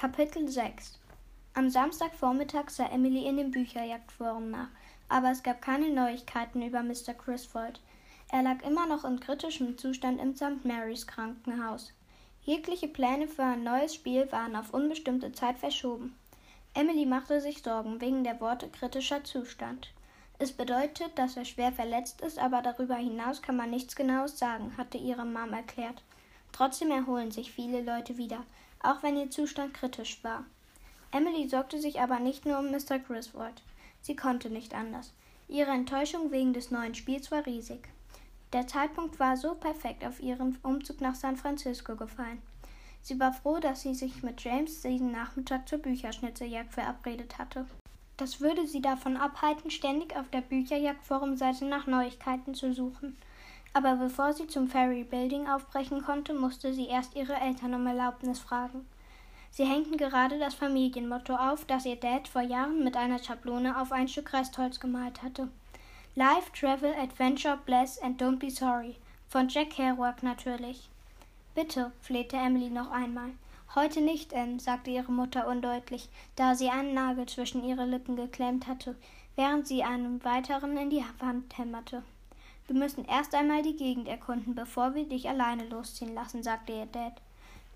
Kapitel 6 Am Samstagvormittag sah Emily in dem Bücherjagdforum nach, aber es gab keine Neuigkeiten über Mr. Griswold. Er lag immer noch in kritischem Zustand im St. Mary's Krankenhaus. Jegliche Pläne für ein neues Spiel waren auf unbestimmte Zeit verschoben. Emily machte sich Sorgen wegen der Worte kritischer Zustand. Es bedeutet, dass er schwer verletzt ist, aber darüber hinaus kann man nichts Genaues sagen, hatte ihre Mom erklärt. Trotzdem erholen sich viele Leute wieder, auch wenn ihr Zustand kritisch war. Emily sorgte sich aber nicht nur um Mr. Griswold. Sie konnte nicht anders. Ihre Enttäuschung wegen des neuen Spiels war riesig. Der Zeitpunkt war so perfekt auf ihren Umzug nach San Francisco gefallen. Sie war froh, dass sie sich mit James diesen Nachmittag zur Bücherschnitzeljagd verabredet hatte. Das würde sie davon abhalten, ständig auf der Bücherjagd-Forumseite nach Neuigkeiten zu suchen. Aber bevor sie zum Ferry Building aufbrechen konnte, musste sie erst ihre Eltern um Erlaubnis fragen. Sie hängten gerade das Familienmotto auf, das ihr Dad vor Jahren mit einer Schablone auf ein Stück Restholz gemalt hatte. Life, Travel, Adventure, Bless and Don't Be Sorry. Von Jack Kerouac natürlich. Bitte, flehte Emily noch einmal. Heute nicht, Anne, sagte ihre Mutter undeutlich, da sie einen Nagel zwischen ihre Lippen geklemmt hatte, während sie einen weiteren in die Wand hämmerte. Wir müssen erst einmal die Gegend erkunden, bevor wir dich alleine losziehen lassen, sagte ihr Dad.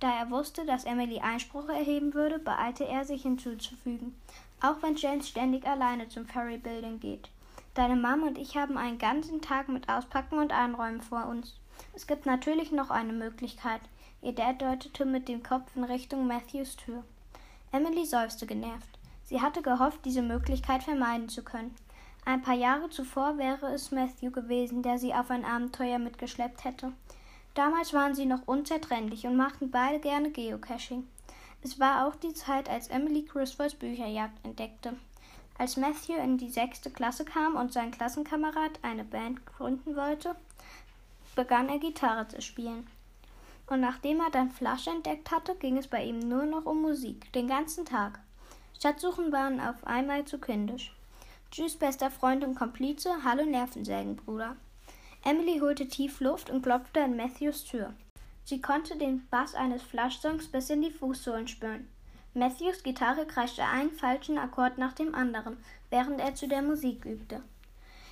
Da er wusste, dass Emily Einspruch erheben würde, beeilte er sich hinzuzufügen. Auch wenn James ständig alleine zum Ferry Building geht. Deine Mom und ich haben einen ganzen Tag mit Auspacken und Einräumen vor uns. Es gibt natürlich noch eine Möglichkeit. Ihr Dad deutete mit dem Kopf in Richtung Matthews Tür. Emily seufzte genervt. Sie hatte gehofft, diese Möglichkeit vermeiden zu können. Ein paar Jahre zuvor wäre es Matthew gewesen, der sie auf ein Abenteuer mitgeschleppt hätte. Damals waren sie noch unzertrennlich und machten beide gerne Geocaching. Es war auch die Zeit, als Emily Griswolds Bücherjagd entdeckte. Als Matthew in die sechste Klasse kam und sein Klassenkamerad eine Band gründen wollte, begann er Gitarre zu spielen. Und nachdem er dann Flash entdeckt hatte, ging es bei ihm nur noch um Musik, den ganzen Tag. Stadtsuchen waren auf einmal zu kindisch. Tschüss, bester Freund und Komplize. Hallo Nervensägenbruder. Emily holte tief Luft und klopfte an Matthews Tür. Sie konnte den Bass eines Flush-Songs bis in die Fußsohlen spüren. Matthews Gitarre kreischte einen falschen Akkord nach dem anderen, während er zu der Musik übte.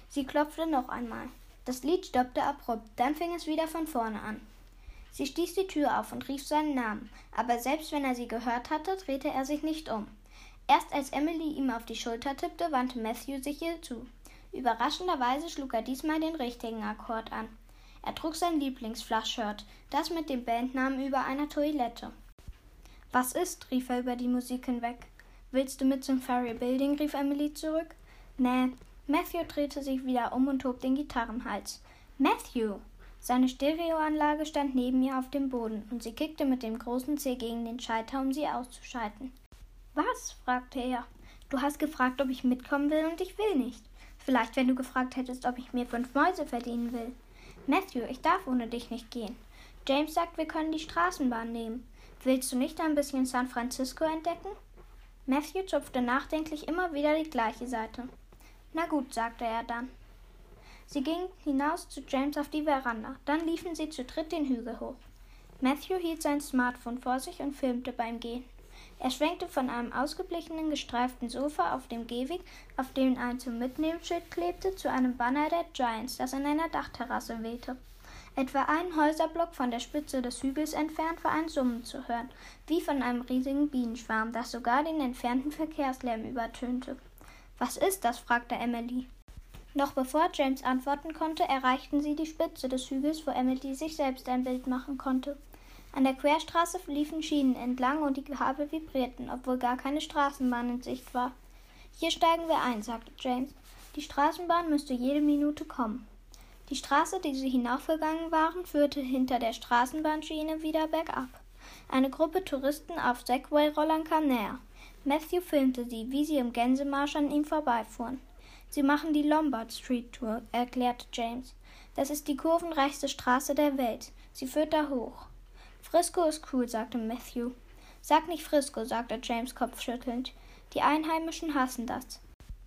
Sie klopfte noch einmal. Das Lied stoppte abrupt, dann fing es wieder von vorne an. Sie stieß die Tür auf und rief seinen Namen, aber selbst wenn er sie gehört hatte, drehte er sich nicht um. Erst als Emily ihm auf die Schulter tippte, wandte Matthew sich ihr zu. Überraschenderweise schlug er diesmal den richtigen Akkord an. Er trug sein Lieblingsflaschshirt, das mit dem Bandnamen über einer Toilette. Was ist? rief er über die Musik hinweg. Willst du mit zum Ferry Building? rief Emily zurück. Nee. Matthew drehte sich wieder um und hob den Gitarrenhals. Matthew! Seine Stereoanlage stand neben ihr auf dem Boden und sie kickte mit dem großen Zeh gegen den Schalter, um sie auszuschalten. Was? fragte er. Du hast gefragt, ob ich mitkommen will und ich will nicht. Vielleicht, wenn du gefragt hättest, ob ich mir fünf Mäuse verdienen will. Matthew, ich darf ohne dich nicht gehen. James sagt, wir können die Straßenbahn nehmen. Willst du nicht ein bisschen San Francisco entdecken? Matthew zupfte nachdenklich immer wieder die gleiche Seite. Na gut, sagte er dann. Sie gingen hinaus zu James auf die Veranda. Dann liefen sie zu dritt den Hügel hoch. Matthew hielt sein Smartphone vor sich und filmte beim Gehen. Er schwenkte von einem ausgeblichenen gestreiften Sofa auf dem Gehweg, auf dem ein zum Mitnehmenschild klebte, zu einem Banner der Giants, das in einer Dachterrasse wehte. Etwa einen Häuserblock von der Spitze des Hügels entfernt war ein Summen zu hören, wie von einem riesigen Bienenschwarm, das sogar den entfernten Verkehrslärm übertönte. Was ist das? fragte Emily. Noch bevor James antworten konnte, erreichten sie die Spitze des Hügels, wo Emily sich selbst ein Bild machen konnte. An der Querstraße liefen Schienen entlang und die Kabel vibrierten, obwohl gar keine Straßenbahn in Sicht war. Hier steigen wir ein, sagte James. Die Straßenbahn müsste jede Minute kommen. Die Straße, die sie hinaufgegangen waren, führte hinter der Straßenbahnschiene wieder bergab. Eine Gruppe Touristen auf Segway-Rollern kam näher. Matthew filmte sie, wie sie im Gänsemarsch an ihm vorbeifuhren. Sie machen die Lombard Street Tour, erklärte James. Das ist die kurvenreichste Straße der Welt. Sie führt da hoch. Frisco ist cool, sagte Matthew. Sag nicht Frisco, sagte James kopfschüttelnd. Die Einheimischen hassen das.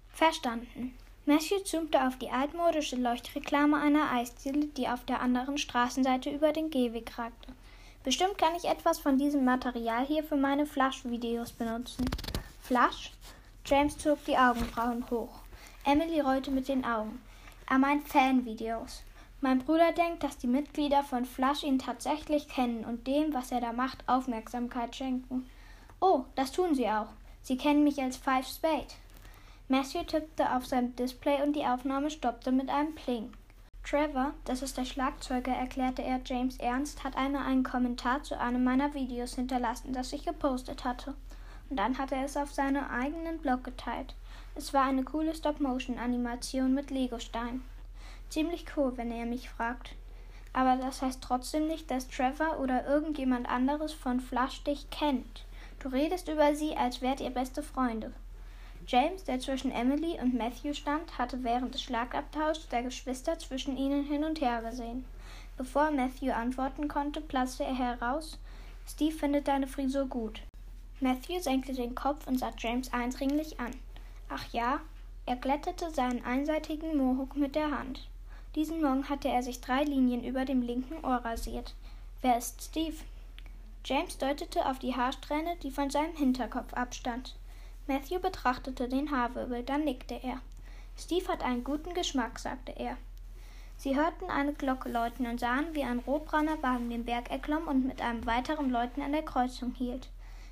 Verstanden. Matthew zoomte auf die altmodische Leuchtreklame einer Eisdiele, die auf der anderen Straßenseite über den Gehweg ragte. Bestimmt kann ich etwas von diesem Material hier für meine Flush-Videos benutzen. Flush? James zog die Augenbrauen hoch. Emily rollte mit den Augen. Er meint Fanvideos. Mein Bruder denkt, dass die Mitglieder von Flush ihn tatsächlich kennen und dem, was er da macht, Aufmerksamkeit schenken. Oh, das tun sie auch. Sie kennen mich als Five Spade. Matthew tippte auf sein Display und die Aufnahme stoppte mit einem Pling. Trevor, das ist der Schlagzeuger, erklärte er James ernst, hat einmal einen Kommentar zu einem meiner Videos hinterlassen, das ich gepostet hatte. Und dann hat er es auf seinen eigenen Blog geteilt. Es war eine coole Stop-Motion-Animation mit Legosteinen. Ziemlich cool, wenn ihr mich fragt. Aber das heißt trotzdem nicht, dass Trevor oder irgendjemand anderes von Flush dich kennt. Du redest über sie, als wärt ihr beste Freunde. James, der zwischen Emily und Matthew stand, hatte während des Schlagabtauschs der Geschwister zwischen ihnen hin und her gesehen. Bevor Matthew antworten konnte, platzte er heraus Steve findet deine Frisur gut. Matthew senkte den Kopf und sah James eindringlich an. Ach ja? Er glättete seinen einseitigen Mohawk mit der Hand. Diesen Morgen hatte er sich drei Linien über dem linken Ohr rasiert. Wer ist Steve? James deutete auf die Haarsträhne, die von seinem Hinterkopf abstand. Matthew betrachtete den Haarwirbel, dann nickte er. Steve hat einen guten Geschmack, sagte er. Sie hörten eine Glocke läuten und sahen, wie ein rotbrauner Wagen den Berg erklomm und mit einem weiteren Läuten an der Kreuzung hielt.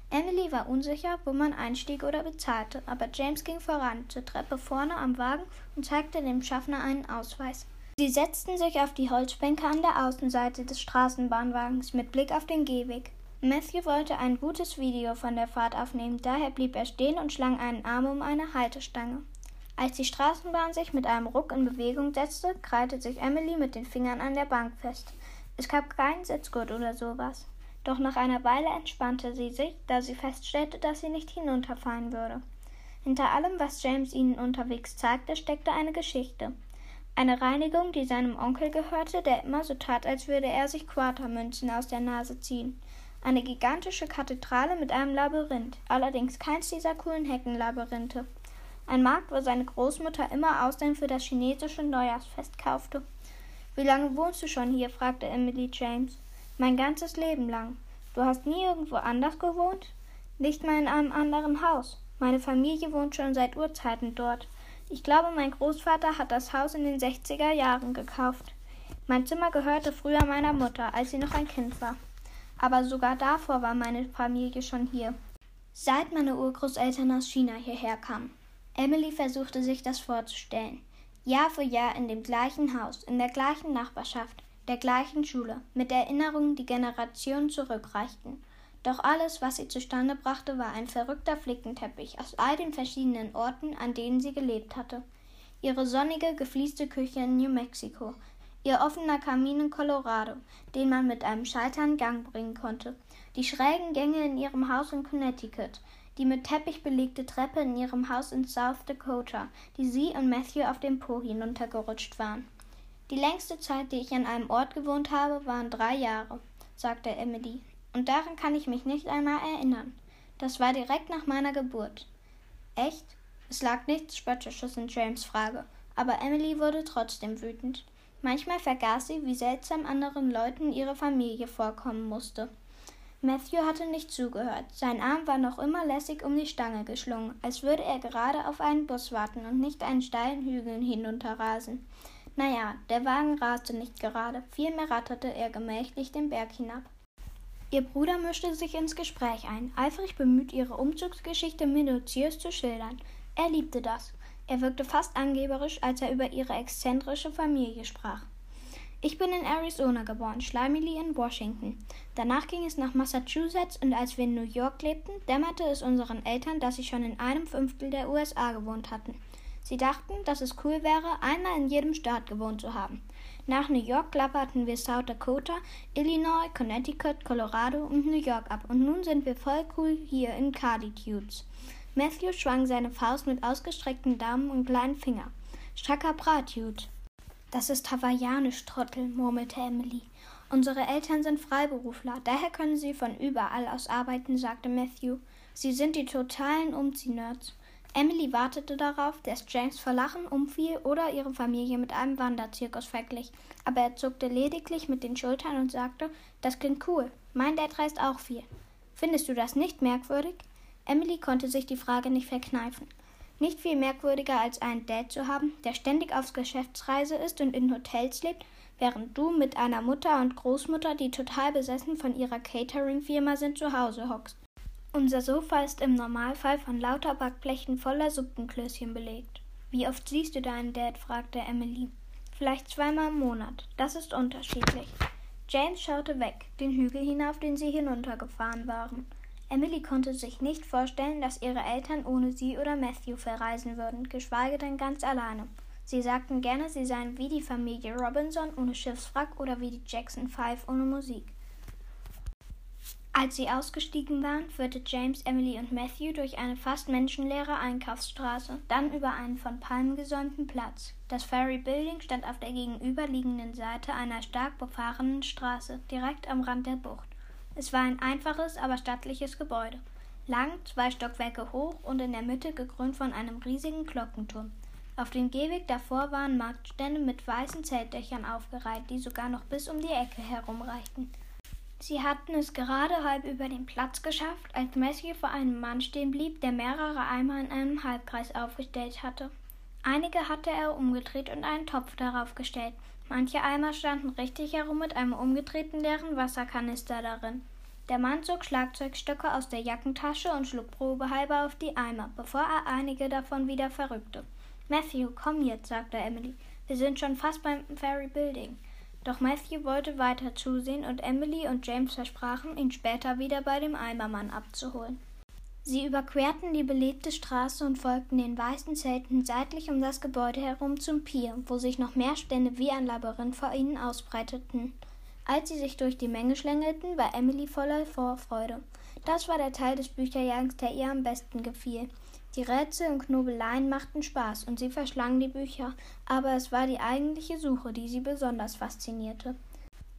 Emily war unsicher, wo man einstieg oder bezahlte, aber James ging voran, zur Treppe vorne am Wagen und zeigte dem Schaffner einen Ausweis. Sie setzten sich auf die Holzbänke an der Außenseite des Straßenbahnwagens mit Blick auf den Gehweg. Matthew wollte ein gutes Video von der Fahrt aufnehmen, daher blieb er stehen und schlang einen Arm um eine Haltestange. Als die Straßenbahn sich mit einem Ruck in Bewegung setzte, krallte sich Emily mit den Fingern an der Bank fest. Es gab keinen Sitzgurt oder sowas. Doch nach einer Weile entspannte sie sich, da sie feststellte, dass sie nicht hinunterfallen würde. Hinter allem, was James ihnen unterwegs zeigte, steckte eine Geschichte. Eine Reinigung, die seinem Onkel gehörte, der immer so tat, als würde er sich Quartermünzen aus der Nase ziehen. Eine gigantische Kathedrale mit einem Labyrinth, allerdings keins dieser coolen Heckenlabyrinthe. Ein Markt, wo seine Großmutter immer Austern für das chinesische Neujahrsfest kaufte. Wie lange wohnst du schon hier? fragte Emily James. Mein ganzes Leben lang. Du hast nie irgendwo anders gewohnt? Nicht mal in einem anderen Haus. Meine Familie wohnt schon seit Urzeiten dort. Ich glaube, mein Großvater hat das Haus in den 60er Jahren gekauft. Mein Zimmer gehörte früher meiner Mutter, als sie noch ein Kind war aber sogar davor war meine Familie schon hier. Seit meine Urgroßeltern aus China hierher kamen. Emily versuchte sich das vorzustellen. Jahr für Jahr in dem gleichen Haus, in der gleichen Nachbarschaft, der gleichen Schule, mit Erinnerungen, die Generationen zurückreichten. Doch alles, was sie zustande brachte, war ein verrückter Flickenteppich aus all den verschiedenen Orten, an denen sie gelebt hatte. Ihre sonnige, gefließte Küche in New Mexico, ihr offener Kamin in Colorado, den man mit einem Schalter in Gang bringen konnte, die schrägen Gänge in ihrem Haus in Connecticut, die mit Teppich belegte Treppe in ihrem Haus in South Dakota, die sie und Matthew auf dem Po hinuntergerutscht waren. Die längste Zeit, die ich an einem Ort gewohnt habe, waren drei Jahre, sagte Emily, und daran kann ich mich nicht einmal erinnern. Das war direkt nach meiner Geburt. Echt? Es lag nichts Spöttisches in James Frage, aber Emily wurde trotzdem wütend. Manchmal vergaß sie, wie seltsam anderen Leuten ihre Familie vorkommen musste. Matthew hatte nicht zugehört. Sein Arm war noch immer lässig um die Stange geschlungen, als würde er gerade auf einen Bus warten und nicht einen steilen Hügel hinunterrasen. Naja, der Wagen raste nicht gerade, vielmehr ratterte er gemächlich den Berg hinab. Ihr Bruder mischte sich ins Gespräch ein, eifrig bemüht, ihre Umzugsgeschichte minutiös zu schildern. Er liebte das. Er wirkte fast angeberisch, als er über ihre exzentrische Familie sprach. Ich bin in Arizona geboren, Schleimili in Washington. Danach ging es nach Massachusetts und als wir in New York lebten, dämmerte es unseren Eltern, dass sie schon in einem Fünftel der USA gewohnt hatten. Sie dachten, dass es cool wäre, einmal in jedem Staat gewohnt zu haben. Nach New York klapperten wir South Dakota, Illinois, Connecticut, Colorado und New York ab und nun sind wir voll cool hier in Carditudes. Matthew schwang seine Faust mit ausgestreckten Daumen und kleinen Finger. Stracker Bratjut. Das ist hawaiianisch, Trottel, murmelte Emily. Unsere Eltern sind Freiberufler, daher können sie von überall aus arbeiten, sagte Matthew. Sie sind die totalen Umziehnerds. Emily wartete darauf, dass James vor Lachen umfiel oder ihre Familie mit einem Wanderzirkus verglich, aber er zuckte lediglich mit den Schultern und sagte, das klingt cool. Mein Dad reist auch viel. Findest du das nicht merkwürdig? Emily konnte sich die Frage nicht verkneifen. Nicht viel merkwürdiger als einen Dad zu haben, der ständig auf Geschäftsreise ist und in Hotels lebt, während du mit einer Mutter und Großmutter, die total besessen von ihrer Catering-Firma sind, zu Hause hockst. Unser Sofa ist im Normalfall von lauter Backblechen voller Suppenklößchen belegt. Wie oft siehst du deinen Dad? fragte Emily. Vielleicht zweimal im Monat. Das ist unterschiedlich. James schaute weg, den Hügel hinauf, den sie hinuntergefahren waren. Emily konnte sich nicht vorstellen, dass ihre Eltern ohne sie oder Matthew verreisen würden, geschweige denn ganz alleine. Sie sagten gerne, sie seien wie die Familie Robinson ohne Schiffswrack oder wie die Jackson Five ohne Musik. Als sie ausgestiegen waren, führte James, Emily und Matthew durch eine fast menschenleere Einkaufsstraße, dann über einen von Palmen gesäumten Platz. Das Ferry Building stand auf der gegenüberliegenden Seite einer stark befahrenen Straße, direkt am Rand der Bucht. Es war ein einfaches, aber stattliches Gebäude, lang, zwei Stockwerke hoch und in der Mitte gekrönt von einem riesigen Glockenturm. Auf dem Gehweg davor waren Marktstände mit weißen Zeltdächern aufgereiht, die sogar noch bis um die Ecke herumreichten. Sie hatten es gerade halb über den Platz geschafft, als Matthew vor einem Mann stehen blieb, der mehrere Eimer in einem Halbkreis aufgestellt hatte. Einige hatte er umgedreht und einen Topf darauf gestellt. Manche Eimer standen richtig herum mit einem umgedrehten leeren Wasserkanister darin. Der Mann zog Schlagzeugstöcke aus der Jackentasche und schlug probehalber auf die Eimer, bevor er einige davon wieder verrückte. Matthew, komm jetzt, sagte Emily. Wir sind schon fast beim Ferry Building. Doch Matthew wollte weiter zusehen und Emily und James versprachen, ihn später wieder bei dem Eimermann abzuholen. Sie überquerten die belebte Straße und folgten den weißen Zelten seitlich um das Gebäude herum zum Pier, wo sich noch mehr Stände wie ein Labyrinth vor ihnen ausbreiteten. Als sie sich durch die Menge schlängelten, war Emily voller Vorfreude. Das war der Teil des Bücherjagens, der ihr am besten gefiel. Die Rätsel und Knobeleien machten Spaß und sie verschlang die Bücher, aber es war die eigentliche Suche, die sie besonders faszinierte.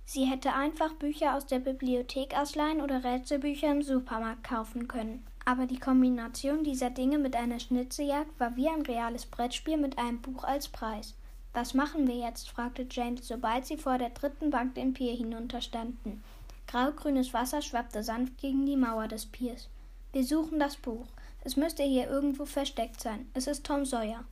Sie hätte einfach Bücher aus der Bibliothek ausleihen oder Rätselbücher im Supermarkt kaufen können. Aber die Kombination dieser Dinge mit einer Schnitzejagd war wie ein reales Brettspiel mit einem Buch als Preis. Was machen wir jetzt? fragte James, sobald sie vor der dritten Bank den Pier hinunterstanden. Graugrünes Wasser schwappte sanft gegen die Mauer des Piers. Wir suchen das Buch. Es müsste hier irgendwo versteckt sein. Es ist Tom Sawyer.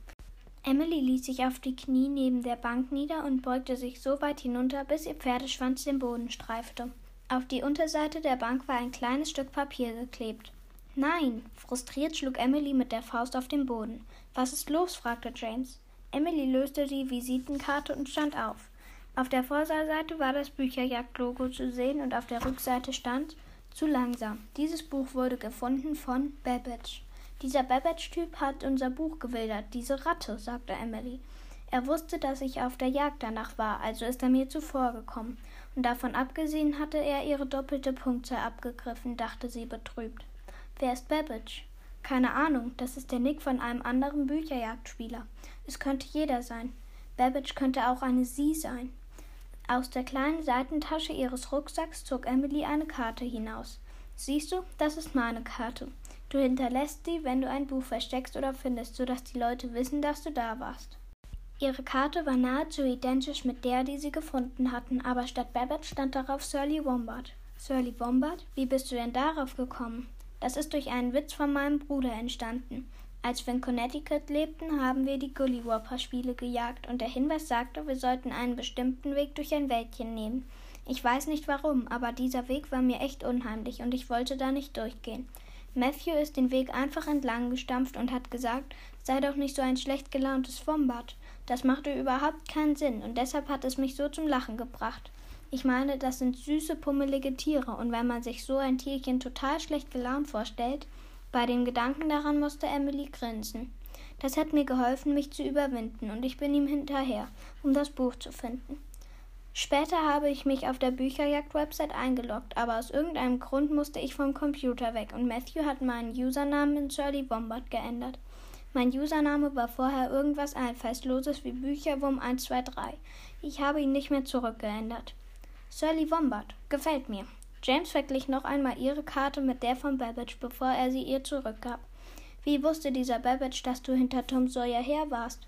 Emily ließ sich auf die Knie neben der Bank nieder und beugte sich so weit hinunter, bis ihr Pferdeschwanz den Boden streifte. Auf die Unterseite der Bank war ein kleines Stück Papier geklebt. Nein! Frustriert schlug Emily mit der Faust auf den Boden. Was ist los? fragte James. Emily löste die Visitenkarte und stand auf. Auf der Vorderseite war das Bücherjagd-Logo zu sehen und auf der Rückseite stand zu langsam. Dieses Buch wurde gefunden von Babbage. Dieser Babbage-Typ hat unser Buch gewildert, diese Ratte, sagte Emily. Er wusste, dass ich auf der Jagd danach war, also ist er mir zuvorgekommen. Und davon abgesehen hatte er ihre doppelte Punktzahl abgegriffen, dachte sie betrübt. Wer ist Babbage? Keine Ahnung, das ist der Nick von einem anderen Bücherjagdspieler. Es könnte jeder sein. Babbage könnte auch eine Sie sein. Aus der kleinen Seitentasche ihres Rucksacks zog Emily eine Karte hinaus. Siehst du, das ist meine Karte. Du hinterlässt sie, wenn du ein Buch versteckst oder findest, sodass die Leute wissen, dass du da warst. Ihre Karte war nahezu identisch mit der, die sie gefunden hatten, aber statt Babbitt stand darauf Surly Wombat. Surly Wombat? Wie bist du denn darauf gekommen? Das ist durch einen Witz von meinem Bruder entstanden. Als wir in Connecticut lebten, haben wir die Gullywopper-Spiele gejagt und der Hinweis sagte, wir sollten einen bestimmten Weg durch ein Wäldchen nehmen. Ich weiß nicht warum, aber dieser Weg war mir echt unheimlich und ich wollte da nicht durchgehen. Matthew ist den Weg einfach entlang gestampft und hat gesagt, sei doch nicht so ein schlecht gelauntes Wombat. Das machte überhaupt keinen Sinn und deshalb hat es mich so zum Lachen gebracht. Ich meine, das sind süße, pummelige Tiere und wenn man sich so ein Tierchen total schlecht gelaunt vorstellt, bei dem Gedanken daran musste Emily grinsen. Das hat mir geholfen, mich zu überwinden, und ich bin ihm hinterher, um das Buch zu finden. Später habe ich mich auf der Bücherjagd-Website eingeloggt, aber aus irgendeinem Grund musste ich vom Computer weg und Matthew hat meinen Usernamen in Shirley Bombard geändert. Mein Username war vorher irgendwas Einfallsloses wie Bücherwurm 123. Ich habe ihn nicht mehr zurückgeändert. Shirley Wombard. Gefällt mir. James verglich noch einmal ihre Karte mit der von Babbage, bevor er sie ihr zurückgab. Wie wusste dieser Babbage, dass du hinter Tom Sawyer her warst?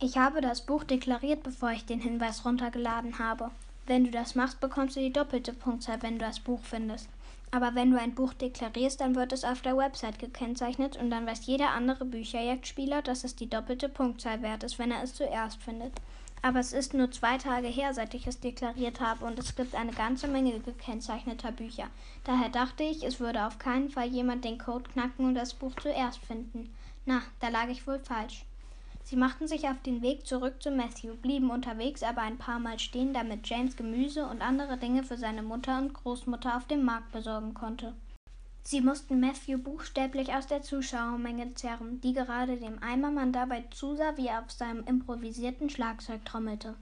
Ich habe das Buch deklariert, bevor ich den Hinweis runtergeladen habe. Wenn du das machst, bekommst du die doppelte Punktzahl, wenn du das Buch findest. Aber wenn du ein Buch deklarierst, dann wird es auf der Website gekennzeichnet und dann weiß jeder andere Bücherjagdspieler, dass es die doppelte Punktzahl wert ist, wenn er es zuerst findet. Aber es ist nur zwei Tage her, seit ich es deklariert habe und es gibt eine ganze Menge gekennzeichneter Bücher. Daher dachte ich, es würde auf keinen Fall jemand den Code knacken und das Buch zuerst finden. Na, da lag ich wohl falsch. Sie machten sich auf den Weg zurück zu Matthew, blieben unterwegs aber ein paar Mal stehen, damit James Gemüse und andere Dinge für seine Mutter und Großmutter auf dem Markt besorgen konnte. Sie mussten Matthew buchstäblich aus der Zuschauermenge zerren, die gerade dem Eimermann dabei zusah, wie er auf seinem improvisierten Schlagzeug trommelte.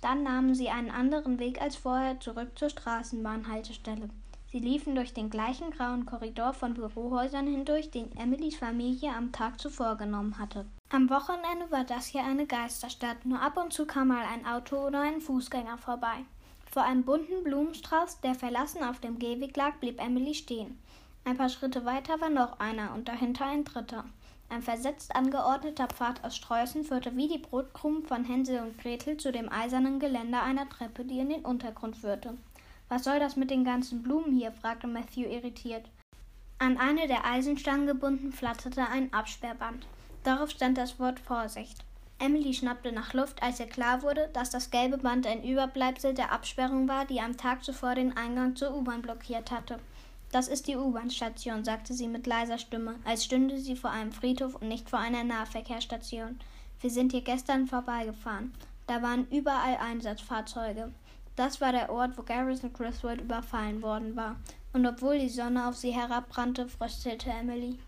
Dann nahmen sie einen anderen Weg als vorher zurück zur Straßenbahnhaltestelle. Sie liefen durch den gleichen grauen Korridor von Bürohäusern hindurch, den Emilys Familie am Tag zuvor genommen hatte. Am Wochenende war das hier eine Geisterstadt, nur ab und zu kam mal ein Auto oder ein Fußgänger vorbei. Vor einem bunten Blumenstrauß, der verlassen auf dem Gehweg lag, blieb Emily stehen. Ein paar Schritte weiter war noch einer und dahinter ein dritter. Ein versetzt angeordneter Pfad aus Sträußen führte wie die Brotkrumen von Hänsel und Gretel zu dem eisernen Geländer einer Treppe, die in den Untergrund führte. Was soll das mit den ganzen Blumen hier? fragte Matthew irritiert. An eine der Eisenstangen gebunden flatterte ein Absperrband. Darauf stand das Wort Vorsicht. Emily schnappte nach Luft, als ihr klar wurde, dass das gelbe Band ein Überbleibsel der Absperrung war, die am Tag zuvor den Eingang zur U-Bahn blockiert hatte. Das ist die U-Bahn-Station, sagte sie mit leiser Stimme, als stünde sie vor einem Friedhof und nicht vor einer Nahverkehrsstation. Wir sind hier gestern vorbeigefahren. Da waren überall Einsatzfahrzeuge. Das war der Ort, wo Garrison Griswold überfallen worden war. Und obwohl die Sonne auf sie herabbrannte, fröstelte Emily.